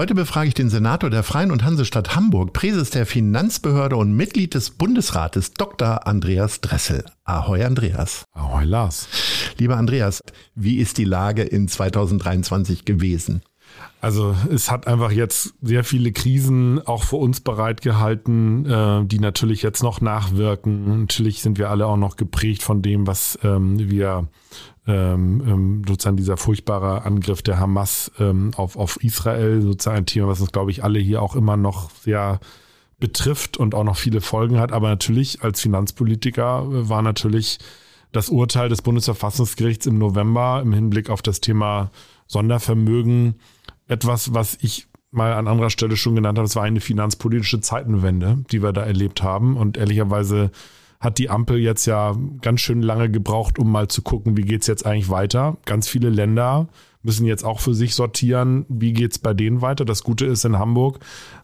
Heute befrage ich den Senator der Freien und Hansestadt Hamburg, Präses der Finanzbehörde und Mitglied des Bundesrates, Dr. Andreas Dressel. Ahoi, Andreas. Ahoi, Lars. Lieber Andreas, wie ist die Lage in 2023 gewesen? Also es hat einfach jetzt sehr viele Krisen auch für uns bereitgehalten, äh, die natürlich jetzt noch nachwirken. Natürlich sind wir alle auch noch geprägt von dem, was ähm, wir ähm, ähm, sozusagen dieser furchtbare Angriff der Hamas ähm, auf, auf Israel, sozusagen ein Thema, was uns, glaube ich, alle hier auch immer noch sehr betrifft und auch noch viele Folgen hat. Aber natürlich als Finanzpolitiker war natürlich das Urteil des Bundesverfassungsgerichts im November im Hinblick auf das Thema Sondervermögen etwas, was ich mal an anderer Stelle schon genannt habe. Es war eine finanzpolitische Zeitenwende, die wir da erlebt haben. Und ehrlicherweise hat die Ampel jetzt ja ganz schön lange gebraucht, um mal zu gucken, wie geht's jetzt eigentlich weiter. Ganz viele Länder müssen jetzt auch für sich sortieren, wie geht's bei denen weiter. Das Gute ist in Hamburg,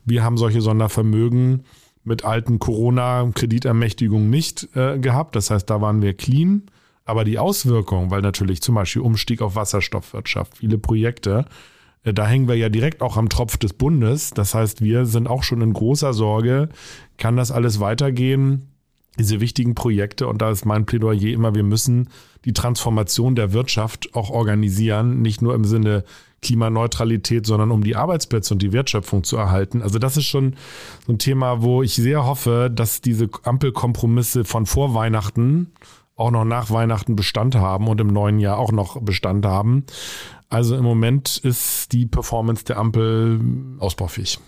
wir haben solche Sondervermögen mit alten Corona-Kreditermächtigungen nicht äh, gehabt. Das heißt, da waren wir clean. Aber die Auswirkungen, weil natürlich zum Beispiel Umstieg auf Wasserstoffwirtschaft, viele Projekte, äh, da hängen wir ja direkt auch am Tropf des Bundes. Das heißt, wir sind auch schon in großer Sorge. Kann das alles weitergehen? Diese wichtigen Projekte. Und da ist mein Plädoyer immer, wir müssen die Transformation der Wirtschaft auch organisieren, nicht nur im Sinne Klimaneutralität, sondern um die Arbeitsplätze und die Wertschöpfung zu erhalten. Also das ist schon so ein Thema, wo ich sehr hoffe, dass diese Ampelkompromisse von vor Weihnachten auch noch nach Weihnachten Bestand haben und im neuen Jahr auch noch Bestand haben. Also im Moment ist die Performance der Ampel ausbaufähig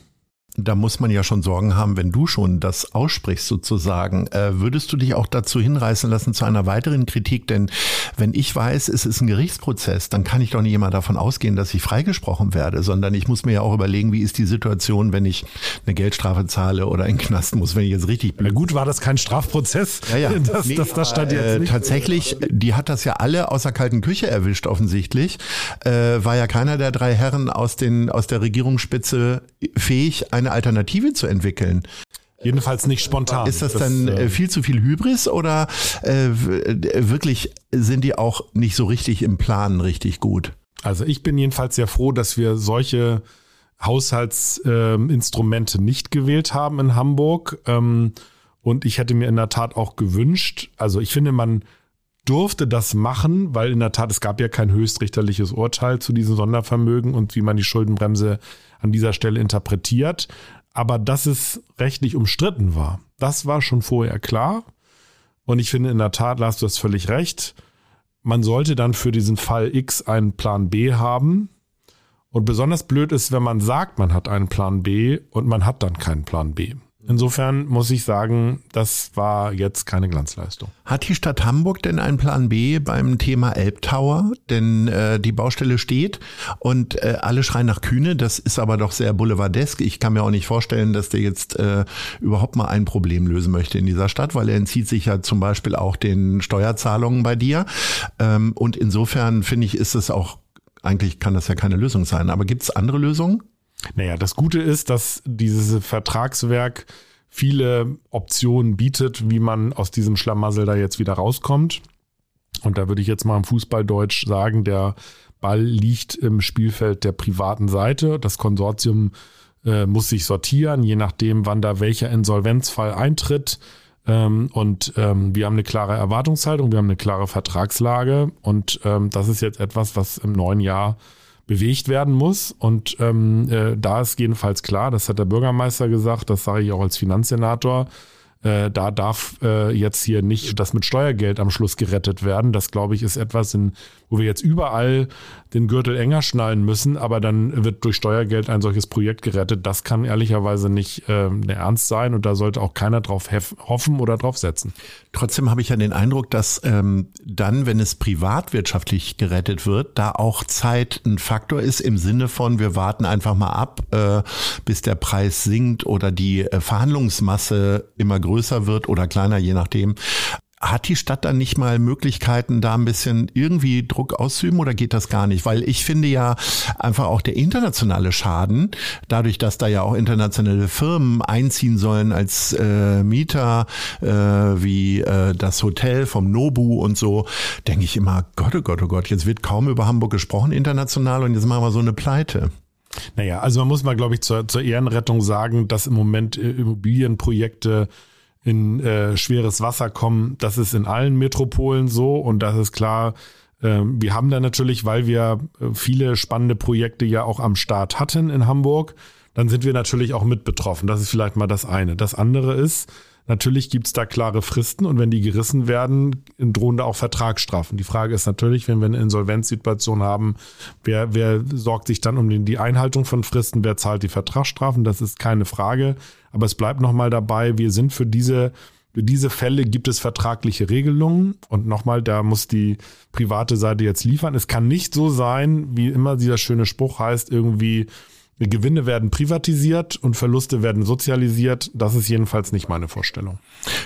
da muss man ja schon Sorgen haben, wenn du schon das aussprichst sozusagen. Äh, würdest du dich auch dazu hinreißen lassen zu einer weiteren Kritik? Denn wenn ich weiß, es ist ein Gerichtsprozess, dann kann ich doch nicht immer davon ausgehen, dass ich freigesprochen werde, sondern ich muss mir ja auch überlegen, wie ist die Situation, wenn ich eine Geldstrafe zahle oder in den Knast muss, wenn ich jetzt richtig bin. Na gut, war das kein Strafprozess? Ja, ja. Das, nee, das, das stand jetzt äh, nicht. Tatsächlich, die hat das ja alle aus der kalten Küche erwischt offensichtlich. Äh, war ja keiner der drei Herren aus, den, aus der Regierungsspitze fähig, eine Alternative zu entwickeln. Jedenfalls nicht spontan. Ist das, das dann äh, viel zu viel Hybris oder äh, wirklich sind die auch nicht so richtig im Plan richtig gut? Also ich bin jedenfalls sehr froh, dass wir solche Haushaltsinstrumente äh, nicht gewählt haben in Hamburg. Ähm, und ich hätte mir in der Tat auch gewünscht, also ich finde, man durfte das machen, weil in der Tat es gab ja kein höchstrichterliches Urteil zu diesen Sondervermögen und wie man die Schuldenbremse an dieser Stelle interpretiert. Aber dass es rechtlich umstritten war, das war schon vorher klar. Und ich finde in der Tat, Lars, du hast völlig recht. Man sollte dann für diesen Fall X einen Plan B haben. Und besonders blöd ist, wenn man sagt, man hat einen Plan B und man hat dann keinen Plan B. Insofern muss ich sagen, das war jetzt keine Glanzleistung. Hat die Stadt Hamburg denn einen Plan B beim Thema Elbtower? Denn äh, die Baustelle steht und äh, alle schreien nach Kühne. Das ist aber doch sehr boulevardesk. Ich kann mir auch nicht vorstellen, dass der jetzt äh, überhaupt mal ein Problem lösen möchte in dieser Stadt, weil er entzieht sich ja zum Beispiel auch den Steuerzahlungen bei dir. Ähm, und insofern finde ich, ist es auch eigentlich kann das ja keine Lösung sein. Aber gibt es andere Lösungen? Naja, das Gute ist, dass dieses Vertragswerk viele Optionen bietet, wie man aus diesem Schlamassel da jetzt wieder rauskommt. Und da würde ich jetzt mal im Fußballdeutsch sagen, der Ball liegt im Spielfeld der privaten Seite. Das Konsortium äh, muss sich sortieren, je nachdem, wann da welcher Insolvenzfall eintritt. Ähm, und ähm, wir haben eine klare Erwartungshaltung, wir haben eine klare Vertragslage. Und ähm, das ist jetzt etwas, was im neuen Jahr bewegt werden muss. Und ähm, äh, da ist jedenfalls klar, das hat der Bürgermeister gesagt, das sage ich auch als Finanzsenator, äh, da darf äh, jetzt hier nicht das mit Steuergeld am Schluss gerettet werden. Das, glaube ich, ist etwas, in, wo wir jetzt überall den Gürtel enger schnallen müssen, aber dann wird durch Steuergeld ein solches Projekt gerettet. Das kann ehrlicherweise nicht äh, ernst sein und da sollte auch keiner drauf hoffen oder drauf setzen. Trotzdem habe ich ja den Eindruck, dass ähm, dann, wenn es privatwirtschaftlich gerettet wird, da auch Zeit ein Faktor ist im Sinne von, wir warten einfach mal ab, äh, bis der Preis sinkt oder die äh, Verhandlungsmasse immer größer wird oder kleiner, je nachdem. Hat die Stadt dann nicht mal Möglichkeiten, da ein bisschen irgendwie Druck auszuüben oder geht das gar nicht? Weil ich finde ja einfach auch der internationale Schaden, dadurch, dass da ja auch internationale Firmen einziehen sollen als äh, Mieter, äh, wie äh, das Hotel vom Nobu und so, denke ich immer, Gott, oh Gott, oh Gott, jetzt wird kaum über Hamburg gesprochen international und jetzt machen wir so eine Pleite. Naja, also man muss mal, glaube ich, zur, zur Ehrenrettung sagen, dass im Moment äh, Immobilienprojekte in äh, schweres Wasser kommen. Das ist in allen Metropolen so und das ist klar. Äh, wir haben da natürlich, weil wir äh, viele spannende Projekte ja auch am Start hatten in Hamburg, dann sind wir natürlich auch mit betroffen. Das ist vielleicht mal das eine. Das andere ist, Natürlich gibt's da klare Fristen und wenn die gerissen werden, drohen da auch Vertragsstrafen. Die Frage ist natürlich, wenn wir eine Insolvenzsituation haben, wer, wer sorgt sich dann um die Einhaltung von Fristen, wer zahlt die Vertragsstrafen? Das ist keine Frage. Aber es bleibt nochmal dabei, wir sind für diese für diese Fälle gibt es vertragliche Regelungen und nochmal, da muss die private Seite jetzt liefern. Es kann nicht so sein, wie immer dieser schöne Spruch heißt, irgendwie Gewinne werden privatisiert und Verluste werden sozialisiert. Das ist jedenfalls nicht meine Vorstellung.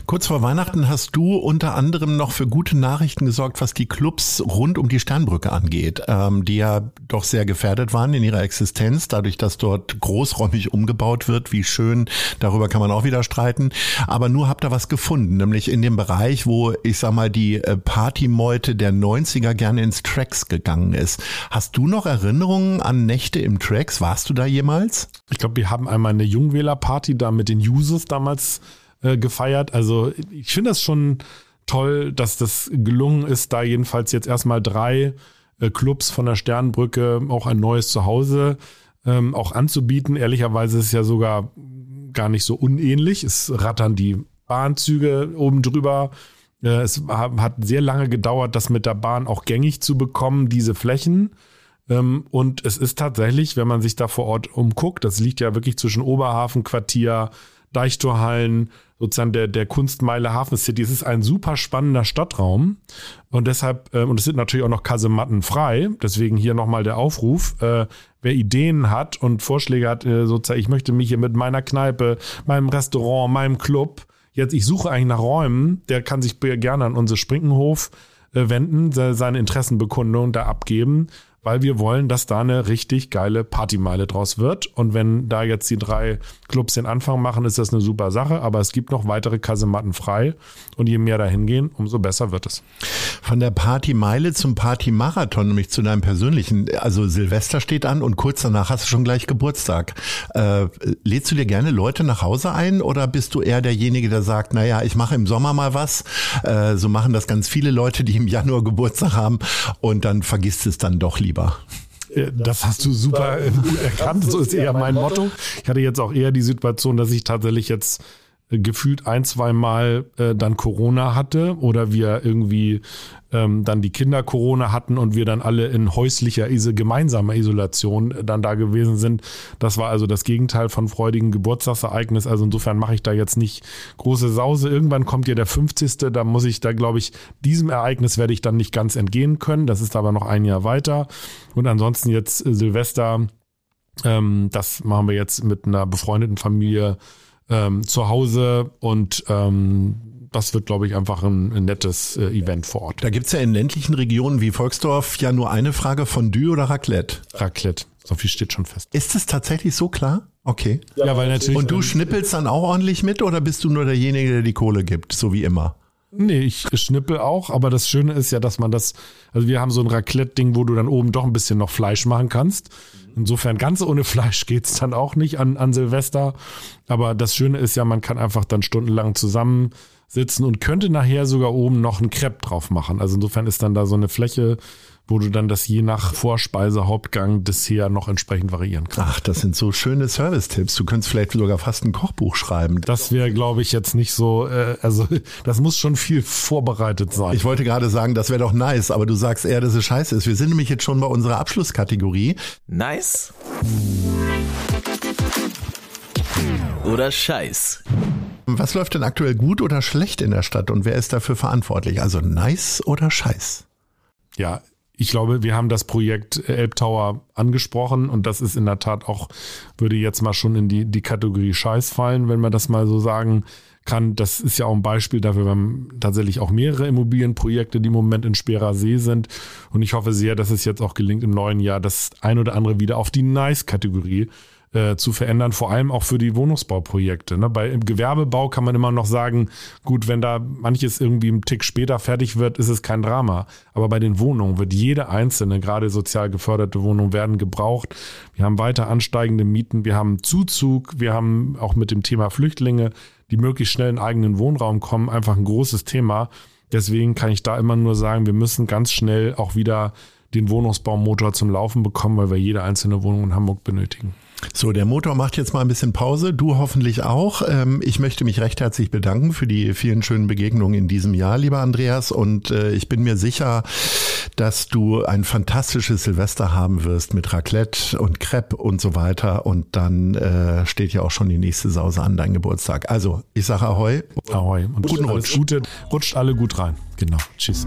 Kurz vor Weihnachten hast du unter anderem noch für gute Nachrichten gesorgt, was die Clubs rund um die Sternbrücke angeht, ähm, die ja doch sehr gefährdet waren in ihrer Existenz, dadurch, dass dort großräumig umgebaut wird. Wie schön, darüber kann man auch wieder streiten. Aber nur habt ihr was gefunden, nämlich in dem Bereich, wo ich sag mal die äh, Partymeute der 90er gerne ins Tracks gegangen ist. Hast du noch Erinnerungen an Nächte im Tracks? Warst du da da jemals? Ich glaube, wir haben einmal eine Jungwählerparty da mit den Users damals äh, gefeiert. Also ich finde das schon toll, dass das gelungen ist, da jedenfalls jetzt erstmal drei äh, Clubs von der Sternbrücke auch ein neues Zuhause ähm, auch anzubieten. Ehrlicherweise ist es ja sogar gar nicht so unähnlich. Es rattern die Bahnzüge oben drüber. Äh, es hat sehr lange gedauert, das mit der Bahn auch gängig zu bekommen, diese Flächen. Ähm, und es ist tatsächlich, wenn man sich da vor Ort umguckt, das liegt ja wirklich zwischen Oberhafenquartier, Deichtorhallen, sozusagen der, der Kunstmeile Hafen City. Es ist ein super spannender Stadtraum. Und deshalb, äh, und es sind natürlich auch noch Kasematten frei. Deswegen hier nochmal der Aufruf. Äh, wer Ideen hat und Vorschläge hat, äh, sozusagen, ich möchte mich hier mit meiner Kneipe, meinem Restaurant, meinem Club, jetzt, ich suche eigentlich nach Räumen, der kann sich gerne an unsere Sprinkenhof äh, wenden, seine Interessenbekundung da abgeben weil wir wollen, dass da eine richtig geile Partymeile draus wird. Und wenn da jetzt die drei Clubs den Anfang machen, ist das eine super Sache. Aber es gibt noch weitere Kasematten frei. Und je mehr da hingehen, umso besser wird es. Von der Partymeile zum Partymarathon, nämlich zu deinem persönlichen. Also Silvester steht an und kurz danach hast du schon gleich Geburtstag. Äh, lädst du dir gerne Leute nach Hause ein oder bist du eher derjenige, der sagt, naja, ich mache im Sommer mal was. Äh, so machen das ganz viele Leute, die im Januar Geburtstag haben und dann vergisst es dann doch lieber lieber. Äh, das hast du super gut erkannt. So ist eher mein Motto. Ich hatte jetzt auch eher die Situation, dass ich tatsächlich jetzt gefühlt ein, zwei Mal äh, dann Corona hatte oder wir irgendwie ähm, dann die Kinder Corona hatten und wir dann alle in häuslicher, gemeinsamer Isolation äh, dann da gewesen sind. Das war also das Gegenteil von freudigen Geburtstagsereignis. Also insofern mache ich da jetzt nicht große Sause. Irgendwann kommt ja der 50. Da muss ich da, glaube ich, diesem Ereignis werde ich dann nicht ganz entgehen können. Das ist aber noch ein Jahr weiter. Und ansonsten jetzt äh, Silvester, ähm, das machen wir jetzt mit einer befreundeten Familie ähm, zu Hause und ähm, das wird, glaube ich, einfach ein, ein nettes äh, Event vor Ort. Da gibt's ja in ländlichen Regionen wie Volksdorf ja nur eine Frage, Fondue oder Raclette? Raclette. So viel steht schon fest. Ist es tatsächlich so klar? Okay. Ja, ja weil natürlich. Und du schnippelst dann auch ordentlich mit oder bist du nur derjenige, der die Kohle gibt, so wie immer? Nee, ich schnippel auch, aber das Schöne ist ja, dass man das, also wir haben so ein Raclette-Ding, wo du dann oben doch ein bisschen noch Fleisch machen kannst. Insofern ganz ohne Fleisch geht's dann auch nicht an, an Silvester. Aber das Schöne ist ja, man kann einfach dann stundenlang zusammen sitzen und könnte nachher sogar oben noch ein Crepe drauf machen. Also insofern ist dann da so eine Fläche, wo du dann das je nach Vorspeise, Hauptgang, Dessert noch entsprechend variieren kannst. Ach, das sind so schöne Service-Tipps. Du könntest vielleicht sogar fast ein Kochbuch schreiben. Das wäre, glaube ich, jetzt nicht so, äh, also das muss schon viel vorbereitet sein. Ich wollte gerade sagen, das wäre doch nice, aber du sagst eher, dass es scheiße ist. Wir sind nämlich jetzt schon bei unserer Abschlusskategorie. Nice oder Scheiß? Was läuft denn aktuell gut oder schlecht in der Stadt und wer ist dafür verantwortlich? Also nice oder Scheiß? Ja, ich glaube, wir haben das Projekt Elbtower angesprochen und das ist in der Tat auch, würde jetzt mal schon in die, die Kategorie Scheiß fallen, wenn man das mal so sagen kann. Das ist ja auch ein Beispiel dafür, wir haben tatsächlich auch mehrere Immobilienprojekte, die im Moment in Sperer See sind. Und ich hoffe sehr, dass es jetzt auch gelingt, im neuen Jahr das ein oder andere wieder auf die Nice-Kategorie äh, zu verändern, vor allem auch für die Wohnungsbauprojekte. Ne? Bei im Gewerbebau kann man immer noch sagen, gut, wenn da manches irgendwie einen Tick später fertig wird, ist es kein Drama. Aber bei den Wohnungen wird jede einzelne, gerade sozial geförderte Wohnung werden gebraucht. Wir haben weiter ansteigende Mieten, wir haben Zuzug, wir haben auch mit dem Thema Flüchtlinge, die möglichst schnell in eigenen Wohnraum kommen, einfach ein großes Thema. Deswegen kann ich da immer nur sagen, wir müssen ganz schnell auch wieder den Wohnungsbaumotor zum Laufen bekommen, weil wir jede einzelne Wohnung in Hamburg benötigen. So, der Motor macht jetzt mal ein bisschen Pause. Du hoffentlich auch. Ähm, ich möchte mich recht herzlich bedanken für die vielen schönen Begegnungen in diesem Jahr, lieber Andreas. Und äh, ich bin mir sicher, dass du ein fantastisches Silvester haben wirst mit Raclette und Crepe und so weiter. Und dann äh, steht ja auch schon die nächste Sause an, dein Geburtstag. Also, ich sage Ahoi. Ahoi. Und guten Rutsch. Gute, rutscht alle gut rein. Genau. Tschüss.